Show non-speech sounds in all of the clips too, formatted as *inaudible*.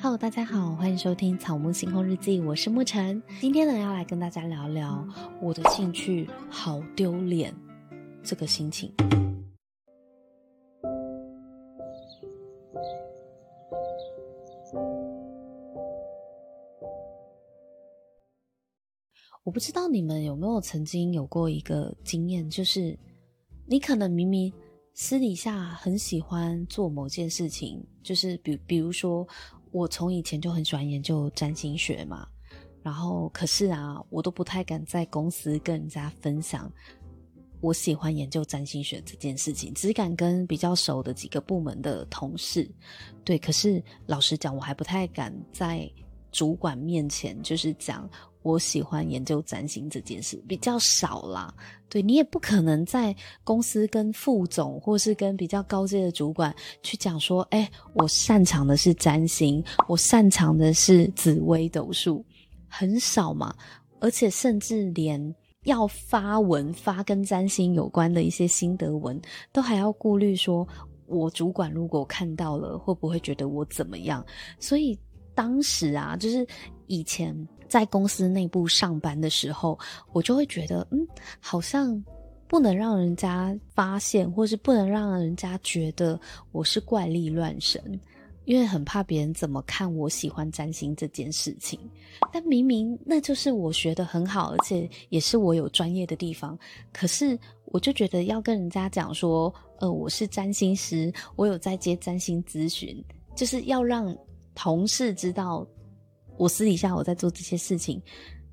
Hello，大家好，欢迎收听草木星空日记，我是沐晨。今天呢，要来跟大家聊聊我的兴趣好丢脸这个心情。我不知道你们有没有曾经有过一个经验，就是你可能明明私底下很喜欢做某件事情，就是比比如说。我从以前就很喜欢研究占星学嘛，然后可是啊，我都不太敢在公司跟人家分享我喜欢研究占星学这件事情，只敢跟比较熟的几个部门的同事。对，可是老实讲，我还不太敢在主管面前就是讲。我喜欢研究占星这件事比较少啦，对，你也不可能在公司跟副总或是跟比较高阶的主管去讲说，哎，我擅长的是占星，我擅长的是紫微斗数，很少嘛。而且甚至连要发文发跟占星有关的一些心得文，都还要顾虑说，我主管如果看到了会不会觉得我怎么样？所以当时啊，就是以前。在公司内部上班的时候，我就会觉得，嗯，好像不能让人家发现，或是不能让人家觉得我是怪力乱神，因为很怕别人怎么看我喜欢占星这件事情。但明明那就是我学得很好，而且也是我有专业的地方，可是我就觉得要跟人家讲说，呃，我是占星师，我有在接占星咨询，就是要让同事知道。我私底下我在做这些事情，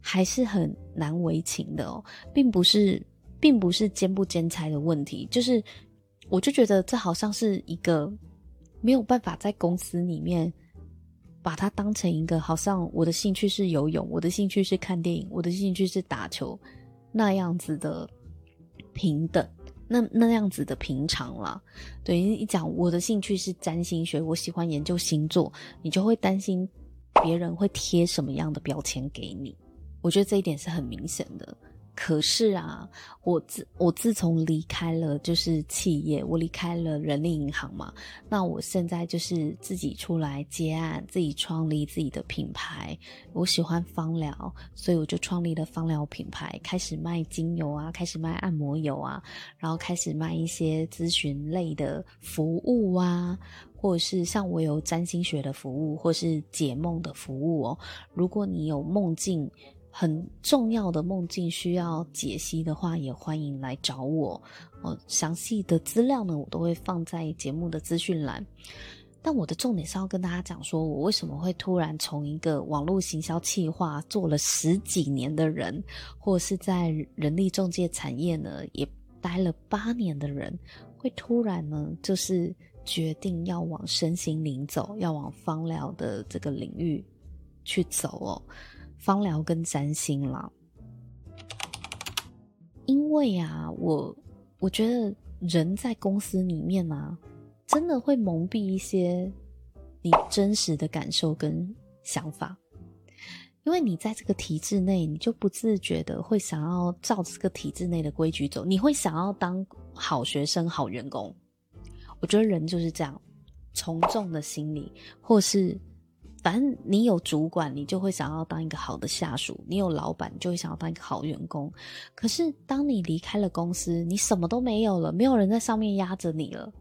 还是很难为情的哦，并不是，并不是兼不兼差的问题，就是我就觉得这好像是一个没有办法在公司里面把它当成一个，好像我的兴趣是游泳，我的兴趣是看电影，我的兴趣是打球那样子的平等，那那样子的平常啦。对，一讲我的兴趣是占星学，我喜欢研究星座，你就会担心。别人会贴什么样的标签给你？我觉得这一点是很明显的。可是啊，我自我自从离开了就是企业，我离开了人力银行嘛，那我现在就是自己出来接案，自己创立自己的品牌。我喜欢芳疗，所以我就创立了芳疗品牌，开始卖精油啊，开始卖按摩油啊，然后开始卖一些咨询类的服务啊。或者是像我有占星学的服务，或是解梦的服务哦。如果你有梦境很重要的梦境需要解析的话，也欢迎来找我。哦，详细的资料呢，我都会放在节目的资讯栏。但我的重点是要跟大家讲，说我为什么会突然从一个网络行销企划做了十几年的人，或是在人力中介产业呢，也待了八年的人，会突然呢，就是。决定要往身心灵走，要往芳疗的这个领域去走哦，芳疗跟占星啦。因为啊，我我觉得人在公司里面啊，真的会蒙蔽一些你真实的感受跟想法，因为你在这个体制内，你就不自觉的会想要照这个体制内的规矩走，你会想要当好学生、好员工。我觉得人就是这样，从众的心理，或是反正你有主管，你就会想要当一个好的下属；你有老板，就会想要当一个好员工。可是当你离开了公司，你什么都没有了，没有人在上面压着你了。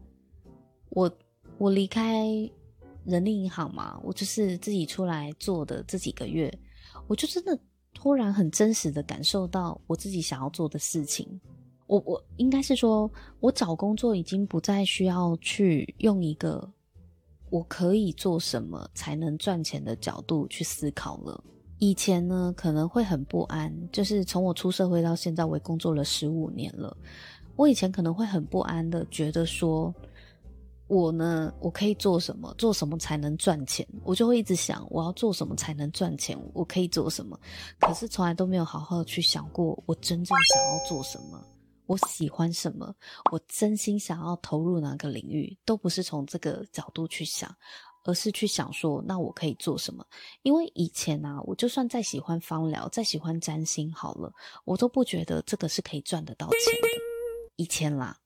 我我离开人力银行嘛，我就是自己出来做的这几个月，我就真的突然很真实的感受到我自己想要做的事情。我我应该是说，我找工作已经不再需要去用一个我可以做什么才能赚钱的角度去思考了。以前呢，可能会很不安，就是从我出社会到现在，我工作了十五年了。我以前可能会很不安的觉得说，我呢，我可以做什么？做什么才能赚钱？我就会一直想，我要做什么才能赚钱？我可以做什么？可是从来都没有好好的去想过，我真正想要做什么。我喜欢什么？我真心想要投入哪个领域，都不是从这个角度去想，而是去想说，那我可以做什么？因为以前啊，我就算再喜欢芳疗，再喜欢占星，好了，我都不觉得这个是可以赚得到钱的。以前啦，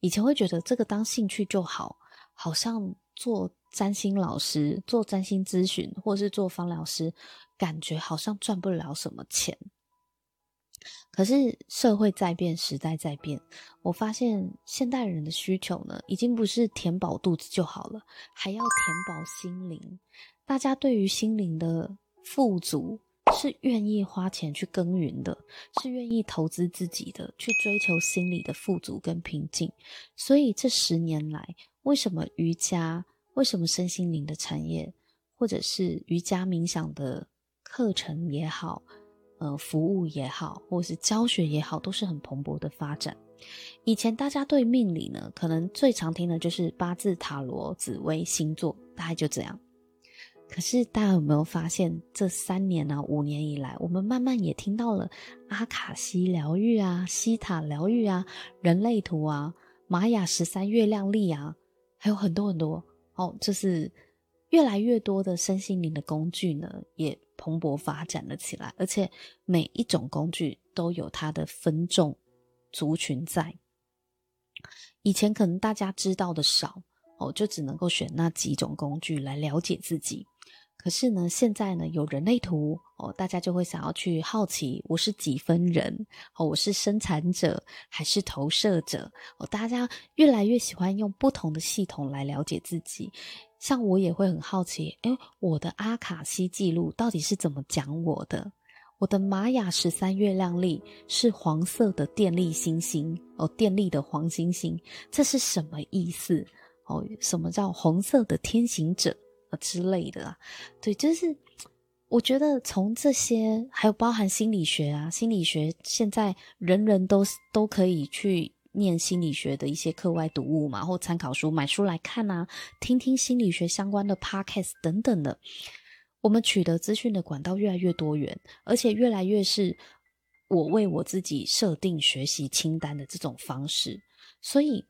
以前会觉得这个当兴趣就好，好像做占星老师、做占星咨询，或是做芳疗师，感觉好像赚不了什么钱。可是社会在变，时代在变，我发现现代人的需求呢，已经不是填饱肚子就好了，还要填饱心灵。大家对于心灵的富足，是愿意花钱去耕耘的，是愿意投资自己的，去追求心理的富足跟平静。所以这十年来，为什么瑜伽，为什么身心灵的产业，或者是瑜伽冥想的课程也好，呃，服务也好，或是教学也好，都是很蓬勃的发展。以前大家对命理呢，可能最常听的就是八字、塔罗、紫微、星座，大概就这样。可是大家有没有发现，这三年啊、五年以来，我们慢慢也听到了阿卡西疗愈啊、西塔疗愈啊、人类图啊、玛雅十三月亮历啊，还有很多很多哦，就是越来越多的身心灵的工具呢，也。蓬勃发展了起来，而且每一种工具都有它的分众族群在。以前可能大家知道的少哦，就只能够选那几种工具来了解自己。可是呢，现在呢有人类图哦，大家就会想要去好奇，我是几分人哦，我是生产者还是投射者哦？大家越来越喜欢用不同的系统来了解自己。像我也会很好奇，诶，我的阿卡西记录到底是怎么讲我的？我的玛雅十三月亮历是黄色的电力星星哦，电力的黄星星，这是什么意思？哦，什么叫红色的天行者啊之类的啊？对，就是我觉得从这些，还有包含心理学啊，心理学现在人人都都可以去。念心理学的一些课外读物嘛，或参考书，买书来看啊，听听心理学相关的 podcast 等等的。我们取得资讯的管道越来越多元，而且越来越是我为我自己设定学习清单的这种方式。所以，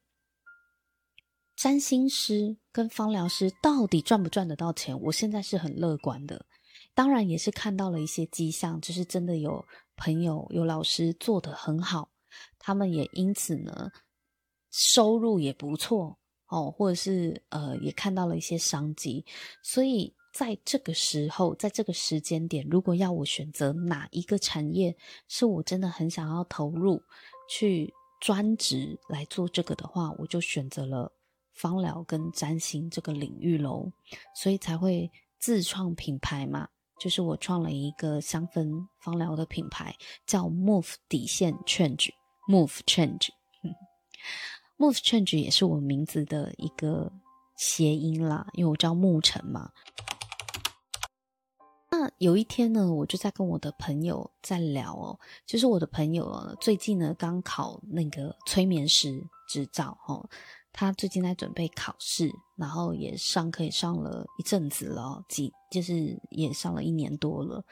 占星师跟芳疗师到底赚不赚得到钱？我现在是很乐观的。当然，也是看到了一些迹象，就是真的有朋友、有老师做得很好。他们也因此呢，收入也不错哦，或者是呃，也看到了一些商机。所以在这个时候，在这个时间点，如果要我选择哪一个产业是我真的很想要投入去专职来做这个的话，我就选择了芳疗跟占星这个领域喽。所以才会自创品牌嘛，就是我创了一个香氛芳疗的品牌，叫 Move 底线 Change。Move change，Move change 也是我名字的一个谐音啦，因为我叫牧尘嘛。那有一天呢，我就在跟我的朋友在聊哦，就是我的朋友最近呢刚考那个催眠师执照哦，他最近在准备考试，然后也上课也上了一阵子了，几就是也上了一年多了。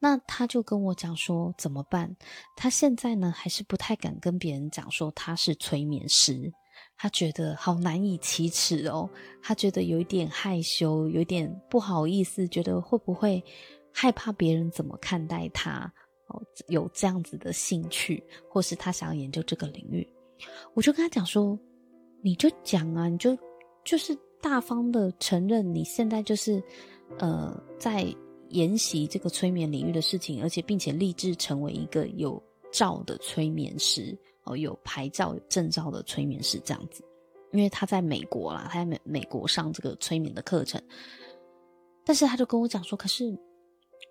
那他就跟我讲说怎么办？他现在呢还是不太敢跟别人讲说他是催眠师，他觉得好难以启齿哦，他觉得有一点害羞，有点不好意思，觉得会不会害怕别人怎么看待他？哦，有这样子的兴趣，或是他想要研究这个领域，我就跟他讲说，你就讲啊，你就就是大方的承认你现在就是呃在。研习这个催眠领域的事情，而且并且立志成为一个有照的催眠师哦，有牌照、有证照的催眠师这样子。因为他在美国啦，他在美美国上这个催眠的课程，但是他就跟我讲说，可是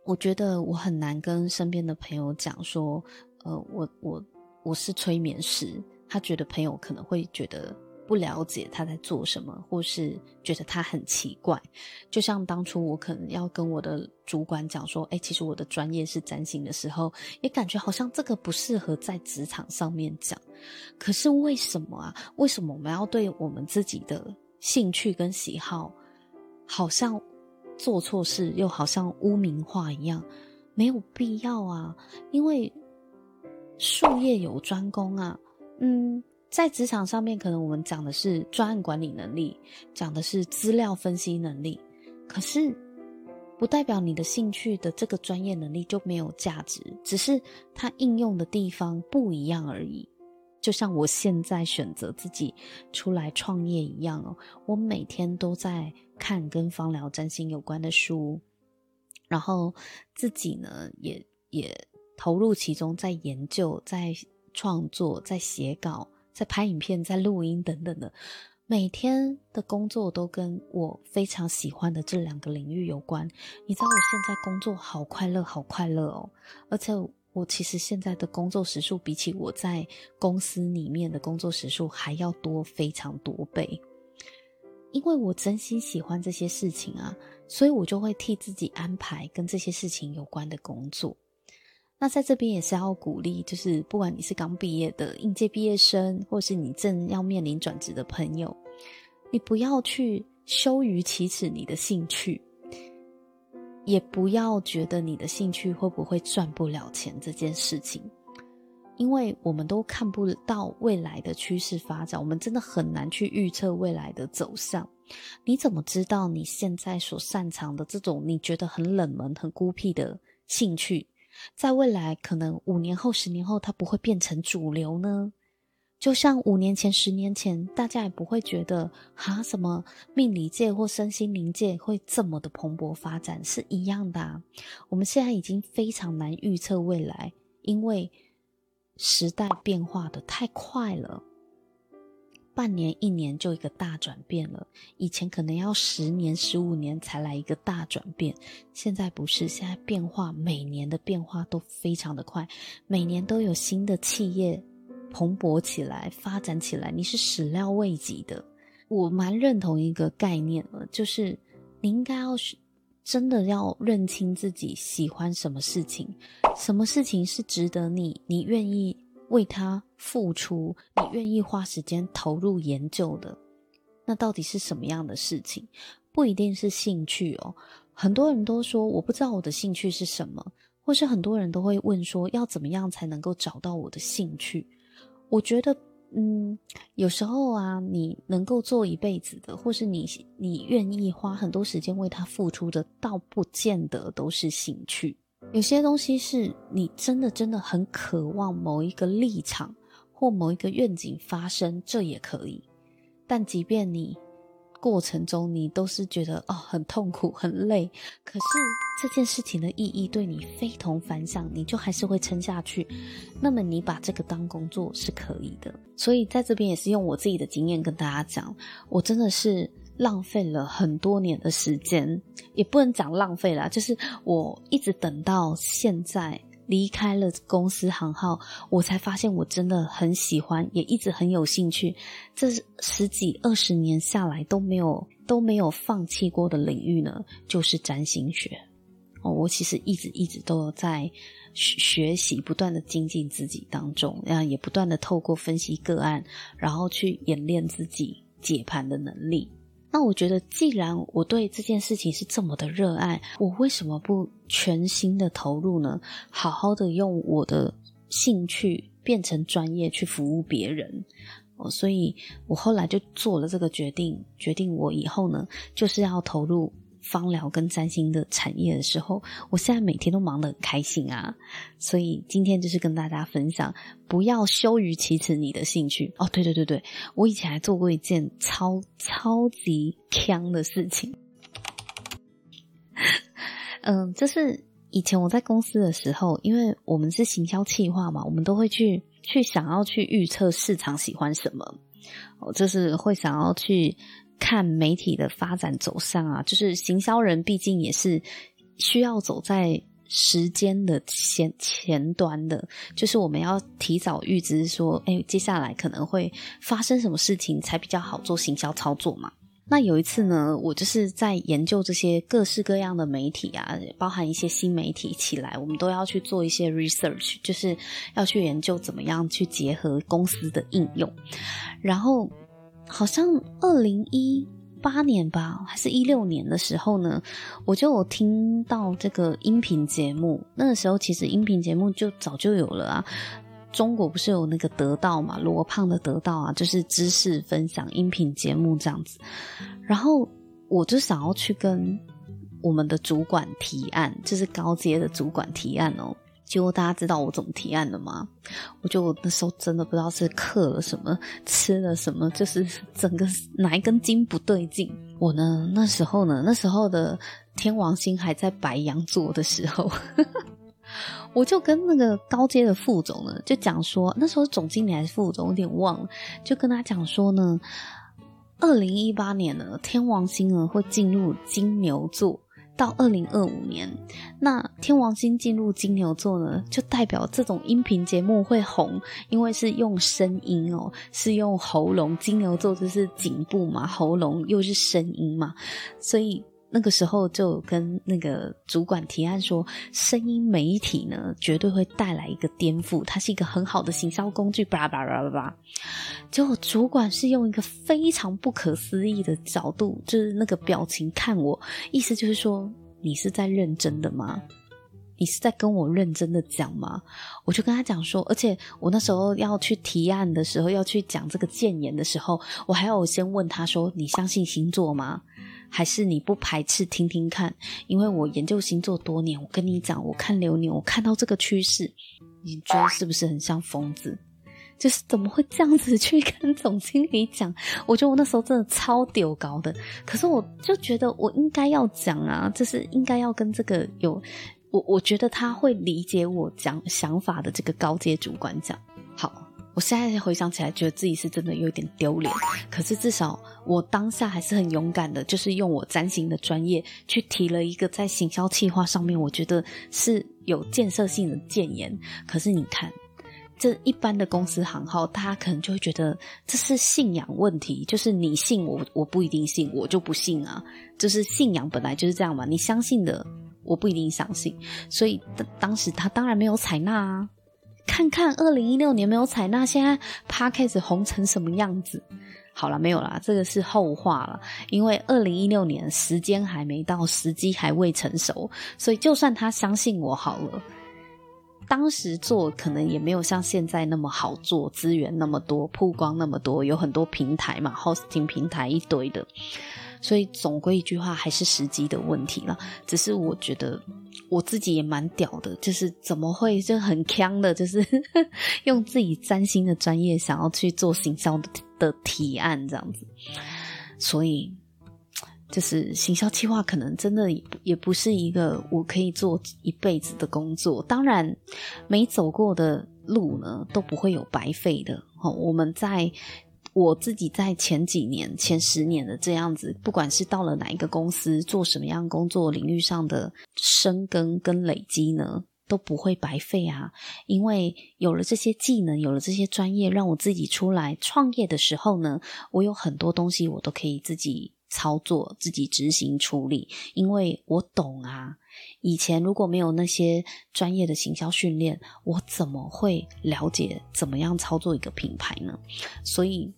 我觉得我很难跟身边的朋友讲说，呃，我我我是催眠师，他觉得朋友可能会觉得。不了解他在做什么，或是觉得他很奇怪，就像当初我可能要跟我的主管讲说，哎，其实我的专业是占星的时候，也感觉好像这个不适合在职场上面讲。可是为什么啊？为什么我们要对我们自己的兴趣跟喜好，好像做错事，又好像污名化一样？没有必要啊，因为术业有专攻啊，嗯。在职场上面，可能我们讲的是专案管理能力，讲的是资料分析能力，可是不代表你的兴趣的这个专业能力就没有价值，只是它应用的地方不一样而已。就像我现在选择自己出来创业一样哦，我每天都在看跟芳疗占星有关的书，然后自己呢也也投入其中，在研究、在创作、在写稿、在拍影片、在录音等等的，每天的工作都跟我非常喜欢的这两个领域有关。你知道我现在工作好快乐，好快乐哦，而且。我其实现在的工作时数比起我在公司里面的工作时数还要多非常多倍，因为我真心喜欢这些事情啊，所以我就会替自己安排跟这些事情有关的工作。那在这边也是要鼓励，就是不管你是刚毕业的应届毕业生，或是你正要面临转职的朋友，你不要去羞于启齿你的兴趣。也不要觉得你的兴趣会不会赚不了钱这件事情，因为我们都看不到未来的趋势发展，我们真的很难去预测未来的走向。你怎么知道你现在所擅长的这种你觉得很冷门、很孤僻的兴趣，在未来可能五年后、十年后，它不会变成主流呢？就像五年前、十年前，大家也不会觉得哈什么命理界或身心灵界会这么的蓬勃发展，是一样的。我们现在已经非常难预测未来，因为时代变化的太快了，半年、一年就一个大转变了。以前可能要十年、十五年才来一个大转变，现在不是，现在变化每年的变化都非常的快，每年都有新的企业。蓬勃起来，发展起来，你是始料未及的。我蛮认同一个概念了，就是你应该要是真的要认清自己喜欢什么事情，什么事情是值得你，你愿意为他付出，你愿意花时间投入研究的。那到底是什么样的事情？不一定是兴趣哦。很多人都说我不知道我的兴趣是什么，或是很多人都会问说要怎么样才能够找到我的兴趣。我觉得，嗯，有时候啊，你能够做一辈子的，或是你你愿意花很多时间为他付出的，倒不见得都是兴趣。有些东西是你真的真的很渴望某一个立场或某一个愿景发生，这也可以。但即便你。过程中你都是觉得哦很痛苦很累，可是这件事情的意义对你非同凡响，你就还是会撑下去。那么你把这个当工作是可以的。所以在这边也是用我自己的经验跟大家讲，我真的是浪费了很多年的时间，也不能讲浪费啦，就是我一直等到现在。离开了公司行号，我才发现我真的很喜欢，也一直很有兴趣。这十几二十年下来都没有都没有放弃过的领域呢，就是占星学。哦，我其实一直一直都有在学习，不断的精进自己当中，然后也不断的透过分析个案，然后去演练自己解盘的能力。那我觉得，既然我对这件事情是这么的热爱，我为什么不全心的投入呢？好好的用我的兴趣变成专业去服务别人。哦，所以我后来就做了这个决定，决定我以后呢，就是要投入。芳疗跟占星的产业的时候，我现在每天都忙得很开心啊！所以今天就是跟大家分享，不要羞于启齿你的兴趣哦。对对对对，我以前还做过一件超超级锵的事情。嗯，就是以前我在公司的时候，因为我们是行销企划嘛，我们都会去去想要去预测市场喜欢什么，哦，就是会想要去。看媒体的发展走向啊，就是行销人毕竟也是需要走在时间的前前端的，就是我们要提早预知说，哎，接下来可能会发生什么事情才比较好做行销操作嘛。那有一次呢，我就是在研究这些各式各样的媒体啊，包含一些新媒体起来，我们都要去做一些 research，就是要去研究怎么样去结合公司的应用，然后。好像二零一八年吧，还是一六年的时候呢，我就有听到这个音频节目。那个时候其实音频节目就早就有了啊。中国不是有那个得道嘛，罗胖的得道啊，就是知识分享音频节目这样子。然后我就想要去跟我们的主管提案，就是高阶的主管提案哦。结果大家知道我怎么提案的吗？我就那时候真的不知道是刻了什么，吃了什么，就是整个哪一根筋不对劲。我呢，那时候呢，那时候的天王星还在白羊座的时候，*laughs* 我就跟那个高阶的副总呢，就讲说，那时候总经理还是副总，有点忘了，就跟他讲说呢，二零一八年呢，天王星呢会进入金牛座。到二零二五年，那天王星进入金牛座呢，就代表这种音频节目会红，因为是用声音哦，是用喉咙。金牛座就是颈部嘛，喉咙又是声音嘛，所以。那个时候就跟那个主管提案说，声音媒体呢绝对会带来一个颠覆，它是一个很好的行销工具，巴拉巴拉巴拉。结果主管是用一个非常不可思议的角度，就是那个表情看我，意思就是说，你是在认真的吗？你是在跟我认真的讲吗？我就跟他讲说，而且我那时候要去提案的时候，要去讲这个建言的时候，我还要先问他说，你相信星座吗？还是你不排斥听听看？因为我研究星座多年，我跟你讲，我看流年，我看到这个趋势，你觉得是不是很像疯子？就是怎么会这样子去跟总经理讲？我觉得我那时候真的超丢高的，可是我就觉得我应该要讲啊，就是应该要跟这个有我，我觉得他会理解我讲想法的这个高阶主管讲。好。我现在回想起来，觉得自己是真的有点丢脸。可是至少我当下还是很勇敢的，就是用我占星的专业去提了一个在行销企划上面，我觉得是有建设性的建言。可是你看，这一般的公司行号，大家可能就会觉得这是信仰问题，就是你信我，我不一定信，我就不信啊。就是信仰本来就是这样嘛，你相信的，我不一定相信。所以当时他当然没有采纳啊。看看二零一六年没有采纳，现在 Podcast 红成什么样子？好了，没有啦，这个是后话了。因为二零一六年时间还没到，时机还未成熟，所以就算他相信我好了，当时做可能也没有像现在那么好做，资源那么多，曝光那么多，有很多平台嘛，hosting 平台一堆的。所以总归一句话，还是时机的问题了。只是我觉得我自己也蛮屌的，就是怎么会就很锵的，就是 *laughs* 用自己占星的专业想要去做行销的的提案这样子。所以就是行销计划，可能真的也不是一个我可以做一辈子的工作。当然，没走过的路呢都不会有白费的。哦，我们在。我自己在前几年、前十年的这样子，不管是到了哪一个公司，做什么样工作领域上的深耕跟累积呢，都不会白费啊！因为有了这些技能，有了这些专业，让我自己出来创业的时候呢，我有很多东西我都可以自己操作、自己执行处理，因为我懂啊。以前如果没有那些专业的行销训练，我怎么会了解怎么样操作一个品牌呢？所以。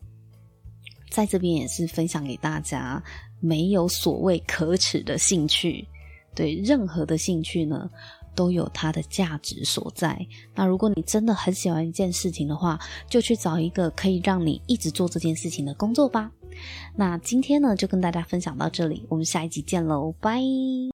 在这边也是分享给大家，没有所谓可耻的兴趣，对，任何的兴趣呢，都有它的价值所在。那如果你真的很喜欢一件事情的话，就去找一个可以让你一直做这件事情的工作吧。那今天呢，就跟大家分享到这里，我们下一集见喽，拜。